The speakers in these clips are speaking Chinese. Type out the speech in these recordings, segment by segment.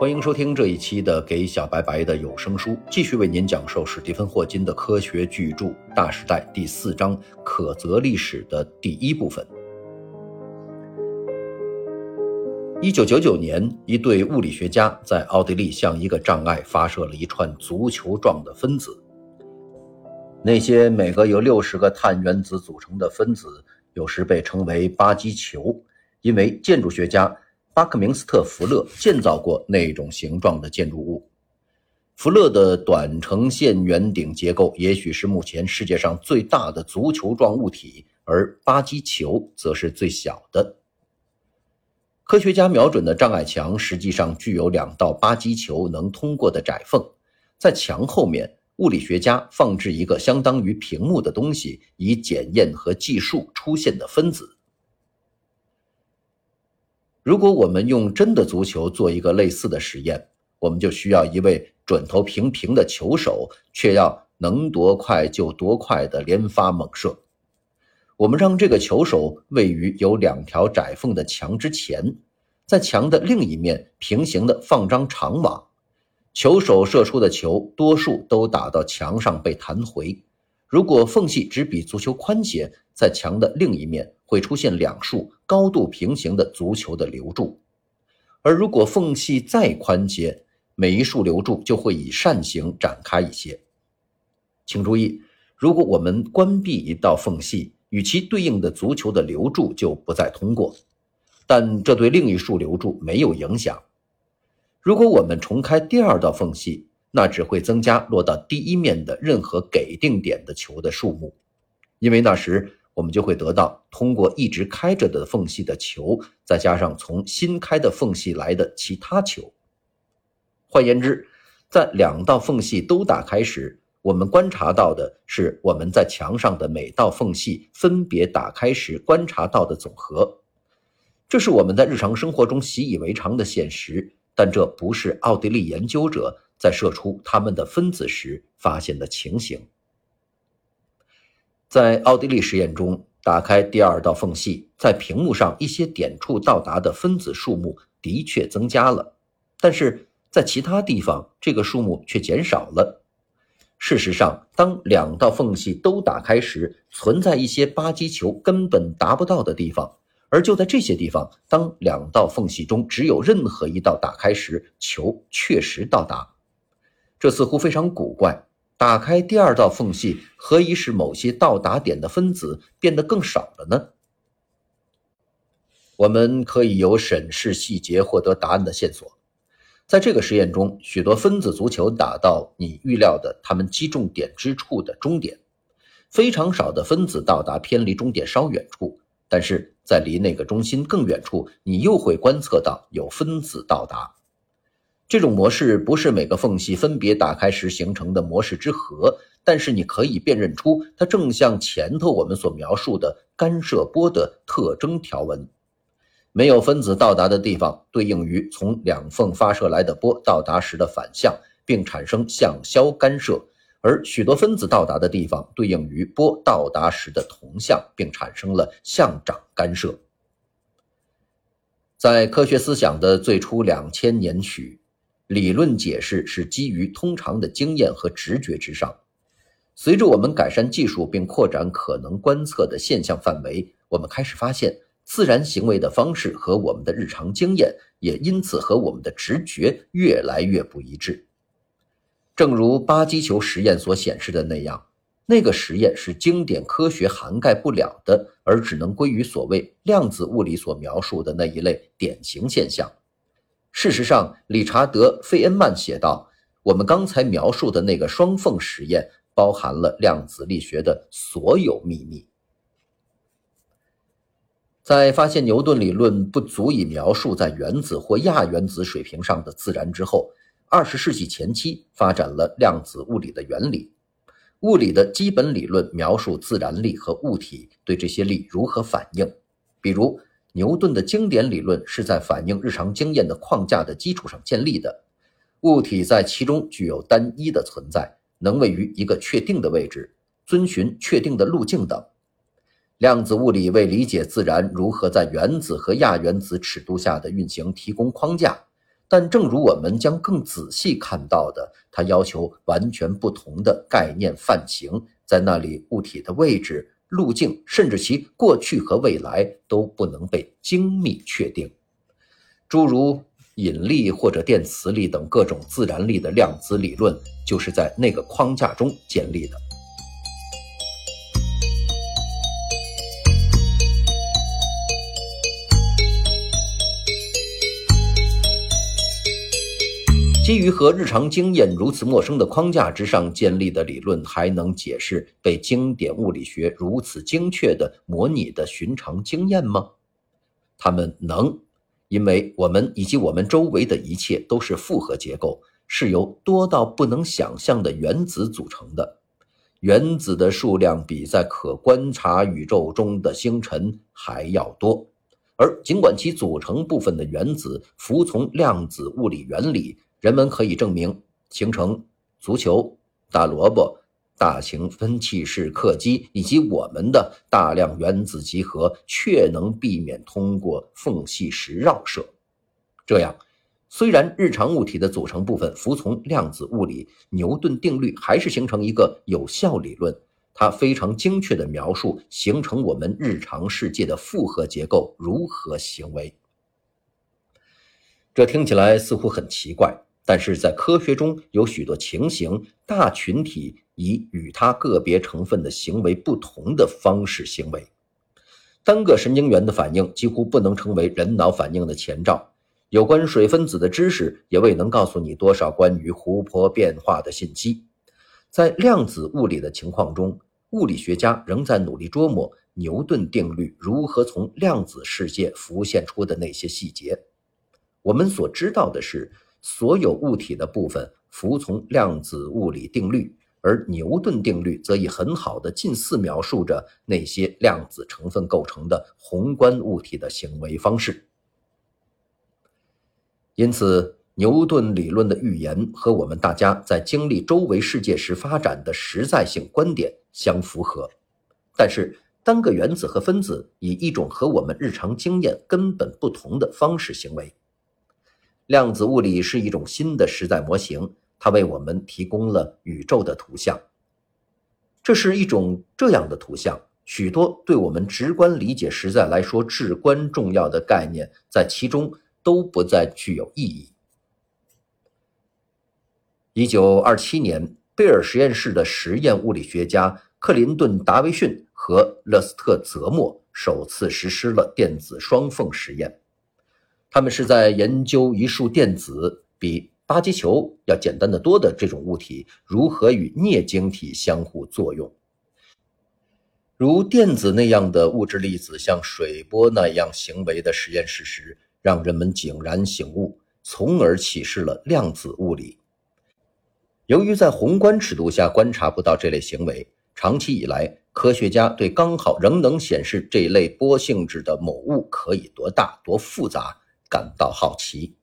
欢迎收听这一期的《给小白白的有声书》，继续为您讲授史蒂芬·霍金的科学巨著《大时代》第四章《可择历史》的第一部分。一九九九年，一对物理学家在奥地利向一个障碍发射了一串足球状的分子。那些每个由六十个碳原子组成的分子，有时被称为巴基球，因为建筑学家。巴克明斯特·福勒建造过那种形状的建筑物。福勒的短程线圆顶结构也许是目前世界上最大的足球状物体，而巴基球则是最小的。科学家瞄准的障碍墙实际上具有两道巴基球能通过的窄缝，在墙后面，物理学家放置一个相当于屏幕的东西，以检验和计数出现的分子。如果我们用真的足球做一个类似的实验，我们就需要一位准头平平的球手，却要能多快就多快的连发猛射。我们让这个球手位于有两条窄缝的墙之前，在墙的另一面平行的放张长网，球手射出的球多数都打到墙上被弹回。如果缝隙只比足球宽些，在墙的另一面会出现两束高度平行的足球的流柱；而如果缝隙再宽些，每一束流柱就会以扇形展开一些。请注意，如果我们关闭一道缝隙，与其对应的足球的流柱就不再通过，但这对另一束流柱没有影响。如果我们重开第二道缝隙，那只会增加落到第一面的任何给定点的球的数目，因为那时我们就会得到通过一直开着的缝隙的球，再加上从新开的缝隙来的其他球。换言之，在两道缝隙都打开时，我们观察到的是我们在墙上的每道缝隙分别打开时观察到的总和。这是我们在日常生活中习以为常的现实，但这不是奥地利研究者。在射出它们的分子时发现的情形。在奥地利实验中，打开第二道缝隙，在屏幕上一些点处到达的分子数目的确增加了，但是在其他地方这个数目却减少了。事实上，当两道缝隙都打开时，存在一些巴基球根本达不到的地方。而就在这些地方，当两道缝隙中只有任何一道打开时，球确实到达。这似乎非常古怪。打开第二道缝隙，何以使某些到达点的分子变得更少了呢？我们可以由审视细节获得答案的线索。在这个实验中，许多分子足球打到你预料的它们击中点之处的终点，非常少的分子到达偏离终点稍远处，但是在离那个中心更远处，你又会观测到有分子到达。这种模式不是每个缝隙分别打开时形成的模式之和，但是你可以辨认出它正像前头我们所描述的干涉波的特征条纹。没有分子到达的地方，对应于从两缝发射来的波到达时的反向，并产生向消干涉；而许多分子到达的地方，对应于波到达时的同向，并产生了向涨干涉。在科学思想的最初两千年许。理论解释是基于通常的经验和直觉之上。随着我们改善技术并扩展可能观测的现象范围，我们开始发现自然行为的方式和我们的日常经验也因此和我们的直觉越来越不一致。正如巴基球实验所显示的那样，那个实验是经典科学涵盖不了的，而只能归于所谓量子物理所描述的那一类典型现象。事实上，理查德·费恩曼写道：“我们刚才描述的那个双缝实验包含了量子力学的所有秘密。”在发现牛顿理论不足以描述在原子或亚原子水平上的自然之后，二十世纪前期发展了量子物理的原理。物理的基本理论描述自然力和物体对这些力如何反应，比如。牛顿的经典理论是在反映日常经验的框架的基础上建立的，物体在其中具有单一的存在，能位于一个确定的位置，遵循确定的路径等。量子物理为理解自然如何在原子和亚原子尺度下的运行提供框架，但正如我们将更仔细看到的，它要求完全不同的概念范型，在那里物体的位置、路径，甚至其过去和未来都不能被精密确定。诸如引力或者电磁力等各种自然力的量子理论，就是在那个框架中建立的。基于和日常经验如此陌生的框架之上建立的理论，还能解释被经典物理学如此精确地模拟的寻常经验吗？他们能，因为我们以及我们周围的一切都是复合结构，是由多到不能想象的原子组成的。原子的数量比在可观察宇宙中的星辰还要多，而尽管其组成部分的原子服从量子物理原理。人们可以证明，形成足球、大萝卜、大型分气式客机以及我们的大量原子集合，却能避免通过缝隙时绕射。这样，虽然日常物体的组成部分服从量子物理，牛顿定律还是形成一个有效理论。它非常精确地描述形成我们日常世界的复合结构如何行为。这听起来似乎很奇怪。但是在科学中有许多情形，大群体以与它个别成分的行为不同的方式行为。单个神经元的反应几乎不能成为人脑反应的前兆。有关水分子的知识也未能告诉你多少关于湖泊变化的信息。在量子物理的情况中，物理学家仍在努力琢磨牛顿定律如何从量子世界浮现出的那些细节。我们所知道的是。所有物体的部分服从量子物理定律，而牛顿定律则以很好的近似描述着那些量子成分构成的宏观物体的行为方式。因此，牛顿理论的预言和我们大家在经历周围世界时发展的实在性观点相符合。但是，单个原子和分子以一种和我们日常经验根本不同的方式行为。量子物理是一种新的实在模型，它为我们提供了宇宙的图像。这是一种这样的图像，许多对我们直观理解实在来说至关重要的概念在其中都不再具有意义。一九二七年，贝尔实验室的实验物理学家克林顿·达维逊和勒斯特·泽莫首次实施了电子双缝实验。他们是在研究一束电子比巴基球要简单的多的这种物体如何与镍晶体相互作用。如电子那样的物质粒子像水波那样行为的实验事实，让人们井然醒悟，从而启示了量子物理。由于在宏观尺度下观察不到这类行为，长期以来，科学家对刚好仍能显示这类波性质的某物可以多大、多复杂。感到好奇，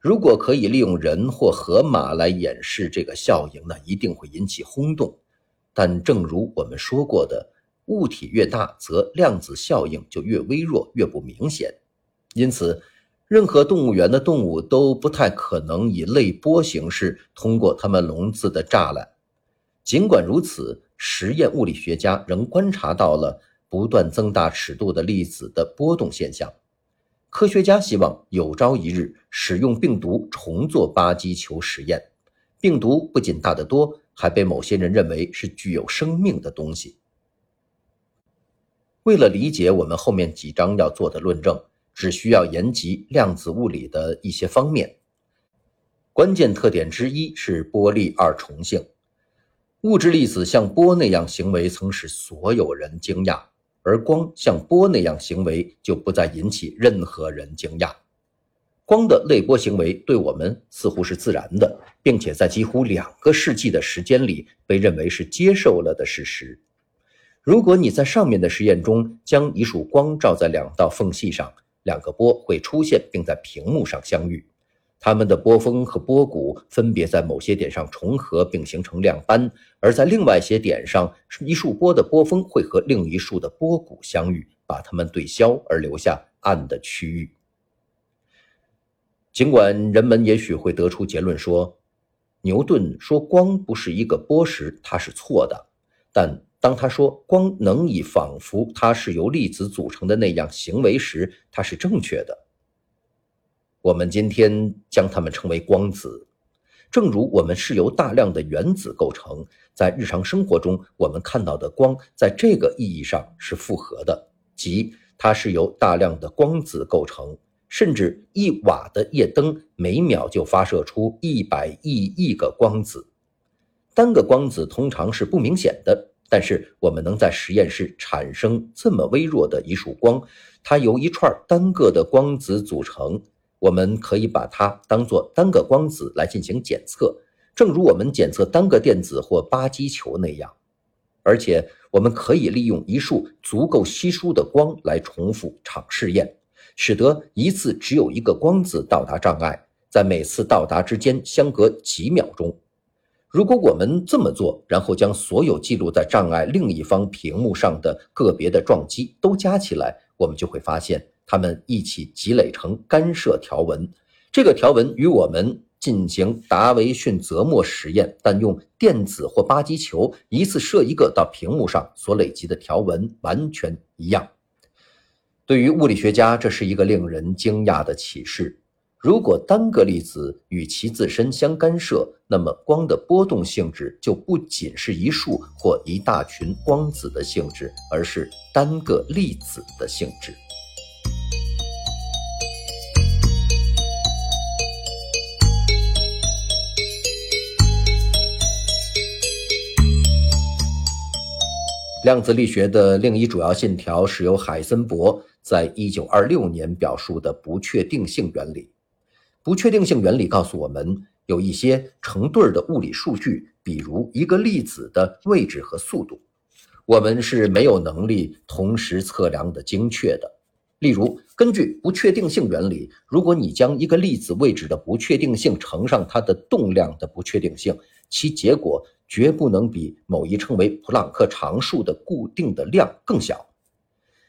如果可以利用人或河马来演示这个效应，那一定会引起轰动。但正如我们说过的，物体越大，则量子效应就越微弱、越不明显。因此，任何动物园的动物都不太可能以类波形式通过它们笼子的栅栏。尽管如此，实验物理学家仍观察到了不断增大尺度的粒子的波动现象。科学家希望有朝一日使用病毒重做巴基球实验。病毒不仅大得多，还被某些人认为是具有生命的东西。为了理解我们后面几章要做的论证，只需要言及量子物理的一些方面。关键特点之一是波粒二重性。物质粒子像波那样行为，曾使所有人惊讶。而光像波那样行为，就不再引起任何人惊讶。光的类波行为对我们似乎是自然的，并且在几乎两个世纪的时间里被认为是接受了的事实。如果你在上面的实验中将一束光照在两道缝隙上，两个波会出现并在屏幕上相遇。它们的波峰和波谷分别在某些点上重合并形成亮斑，而在另外一些点上，一束波的波峰会和另一束的波谷相遇，把它们对消而留下暗的区域。尽管人们也许会得出结论说，牛顿说光不是一个波时，他是错的，但当他说光能以仿佛它是由粒子组成的那样行为时，他是正确的。我们今天将它们称为光子，正如我们是由大量的原子构成。在日常生活中，我们看到的光在这个意义上是复合的，即它是由大量的光子构成。甚至一瓦的夜灯每秒就发射出一百亿亿个光子。单个光子通常是不明显的，但是我们能在实验室产生这么微弱的一束光，它由一串单个的光子组成。我们可以把它当作单个光子来进行检测，正如我们检测单个电子或巴基球那样。而且，我们可以利用一束足够稀疏的光来重复场试验，使得一次只有一个光子到达障碍，在每次到达之间相隔几秒钟。如果我们这么做，然后将所有记录在障碍另一方屏幕上的个别的撞击都加起来，我们就会发现。它们一起积累成干涉条纹，这个条纹与我们进行达维逊泽莫实验，但用电子或巴基球一次射一个到屏幕上所累积的条纹完全一样。对于物理学家，这是一个令人惊讶的启示。如果单个粒子与其自身相干涉，那么光的波动性质就不仅是一束或一大群光子的性质，而是单个粒子的性质。量子力学的另一主要信条是由海森伯在1926年表述的不确定性原理。不确定性原理告诉我们，有一些成对的物理数据，比如一个粒子的位置和速度，我们是没有能力同时测量的精确的。例如，根据不确定性原理，如果你将一个粒子位置的不确定性乘上它的动量的不确定性，其结果。绝不能比某一称为普朗克常数的固定的量更小。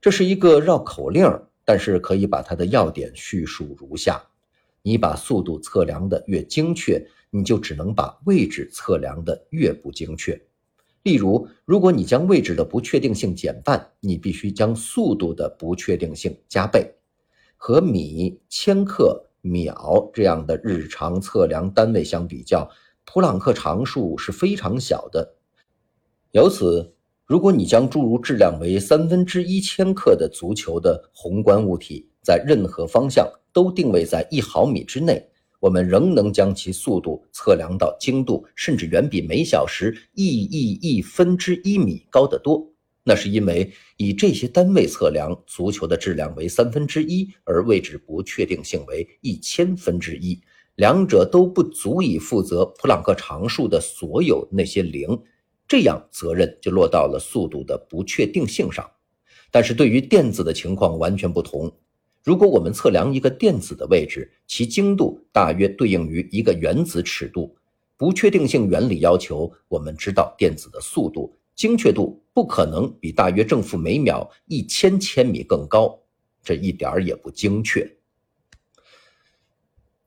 这是一个绕口令，但是可以把它的要点叙述如下：你把速度测量的越精确，你就只能把位置测量的越不精确。例如，如果你将位置的不确定性减半，你必须将速度的不确定性加倍。和米、千克、秒这样的日常测量单位相比较。普朗克常数是非常小的，由此，如果你将诸如质量为三分之一千克的足球的宏观物体在任何方向都定位在一毫米之内，我们仍能将其速度测量到精度甚至远比每小时亿亿亿分之一米高得多。那是因为以这些单位测量足球的质量为三分之一，而位置不确定性为一千分之一。两者都不足以负责普朗克常数的所有那些零，这样责任就落到了速度的不确定性上。但是对于电子的情况完全不同。如果我们测量一个电子的位置，其精度大约对应于一个原子尺度。不确定性原理要求我们知道电子的速度，精确度不可能比大约正负每秒一千千米更高，这一点儿也不精确。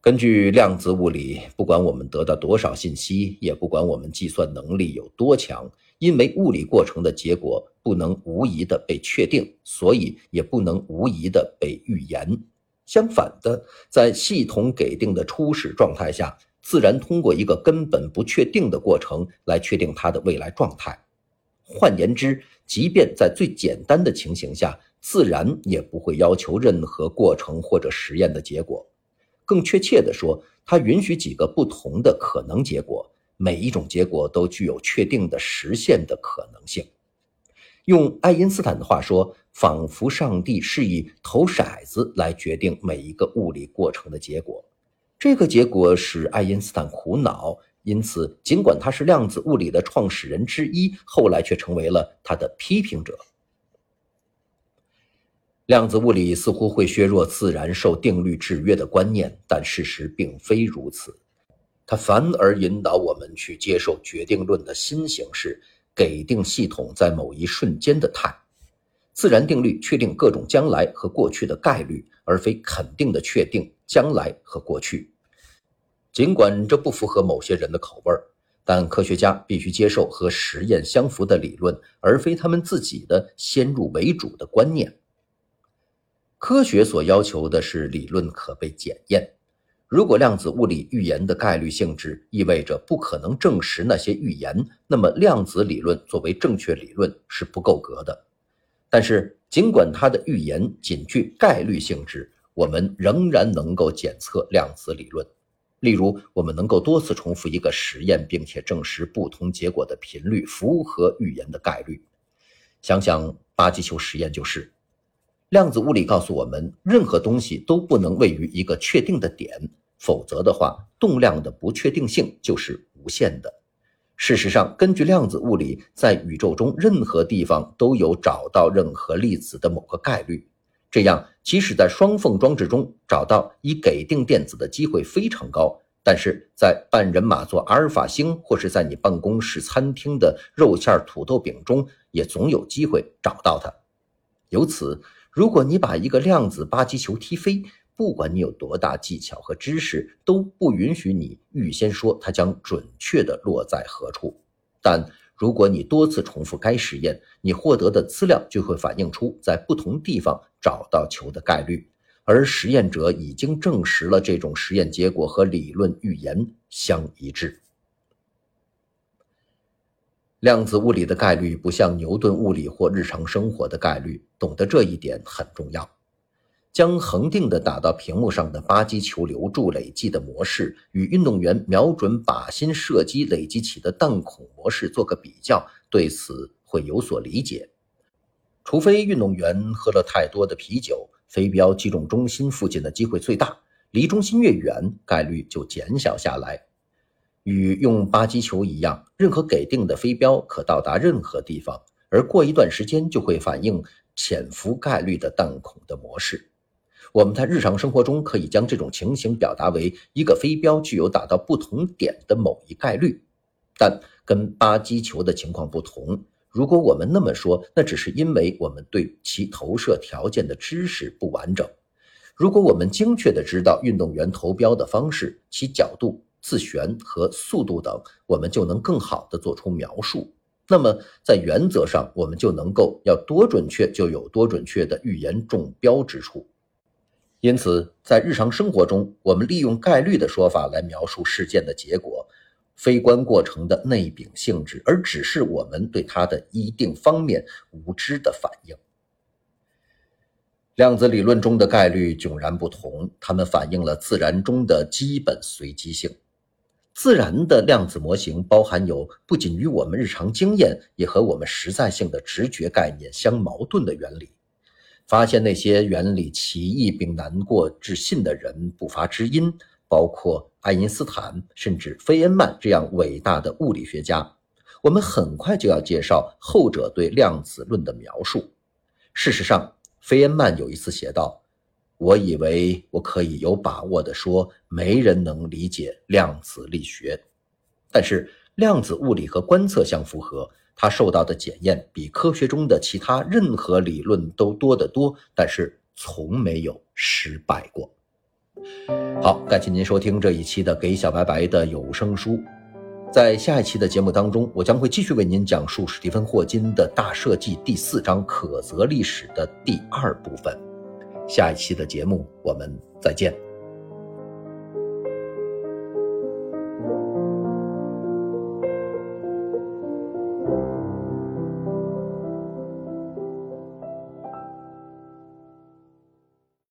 根据量子物理，不管我们得到多少信息，也不管我们计算能力有多强，因为物理过程的结果不能无疑的被确定，所以也不能无疑的被预言。相反的，在系统给定的初始状态下，自然通过一个根本不确定的过程来确定它的未来状态。换言之，即便在最简单的情形下，自然也不会要求任何过程或者实验的结果。更确切地说，它允许几个不同的可能结果，每一种结果都具有确定的实现的可能性。用爱因斯坦的话说，仿佛上帝是以投骰子来决定每一个物理过程的结果。这个结果使爱因斯坦苦恼，因此，尽管他是量子物理的创始人之一，后来却成为了他的批评者。量子物理似乎会削弱自然受定律制约的观念，但事实并非如此。它反而引导我们去接受决定论的新形式——给定系统在某一瞬间的态。自然定律确定各种将来和过去的概率，而非肯定的确定将来和过去。尽管这不符合某些人的口味儿，但科学家必须接受和实验相符的理论，而非他们自己的先入为主的观念。科学所要求的是理论可被检验。如果量子物理预言的概率性质意味着不可能证实那些预言，那么量子理论作为正确理论是不够格的。但是，尽管它的预言仅具概率性质，我们仍然能够检测量子理论。例如，我们能够多次重复一个实验，并且证实不同结果的频率符合预言的概率。想想巴基球实验就是。量子物理告诉我们，任何东西都不能位于一个确定的点，否则的话，动量的不确定性就是无限的。事实上，根据量子物理，在宇宙中任何地方都有找到任何粒子的某个概率。这样，即使在双缝装置中找到已给定电子的机会非常高，但是在半人马座阿尔法星或是在你办公室餐厅的肉馅土豆饼中，也总有机会找到它。由此，如果你把一个量子巴基球踢飞，不管你有多大技巧和知识，都不允许你预先说它将准确地落在何处。但如果你多次重复该实验，你获得的资料就会反映出在不同地方找到球的概率，而实验者已经证实了这种实验结果和理论预言相一致。量子物理的概率不像牛顿物理或日常生活的概率，懂得这一点很重要。将恒定的打到屏幕上的巴基球留住累计的模式，与运动员瞄准靶心射击累积起的弹孔模式做个比较，对此会有所理解。除非运动员喝了太多的啤酒，飞镖击中中心附近的机会最大，离中心越远，概率就减小下来。与用巴基球一样，任何给定的飞镖可到达任何地方，而过一段时间就会反映潜伏概率的弹孔的模式。我们在日常生活中可以将这种情形表达为一个飞镖具有打到不同点的某一概率，但跟巴基球的情况不同。如果我们那么说，那只是因为我们对其投射条件的知识不完整。如果我们精确地知道运动员投标的方式、其角度、自旋和速度等，我们就能更好地做出描述。那么，在原则上，我们就能够要多准确就有多准确的预言中标之处。因此，在日常生活中，我们利用概率的说法来描述事件的结果，非观过程的内禀性质，而只是我们对它的一定方面无知的反应。量子理论中的概率迥然不同，它们反映了自然中的基本随机性。自然的量子模型包含有不仅与我们日常经验，也和我们实在性的直觉概念相矛盾的原理。发现那些原理奇异并难过置信的人不乏知音，包括爱因斯坦，甚至费恩曼这样伟大的物理学家。我们很快就要介绍后者对量子论的描述。事实上，费恩曼有一次写道：“我以为我可以有把握地说，没人能理解量子力学，但是量子物理和观测相符合。”它受到的检验比科学中的其他任何理论都多得多，但是从没有失败过。好，感谢您收听这一期的《给小白白的有声书》。在下一期的节目当中，我将会继续为您讲述史蒂芬·霍金的大设计第四章“可择历史”的第二部分。下一期的节目，我们再见。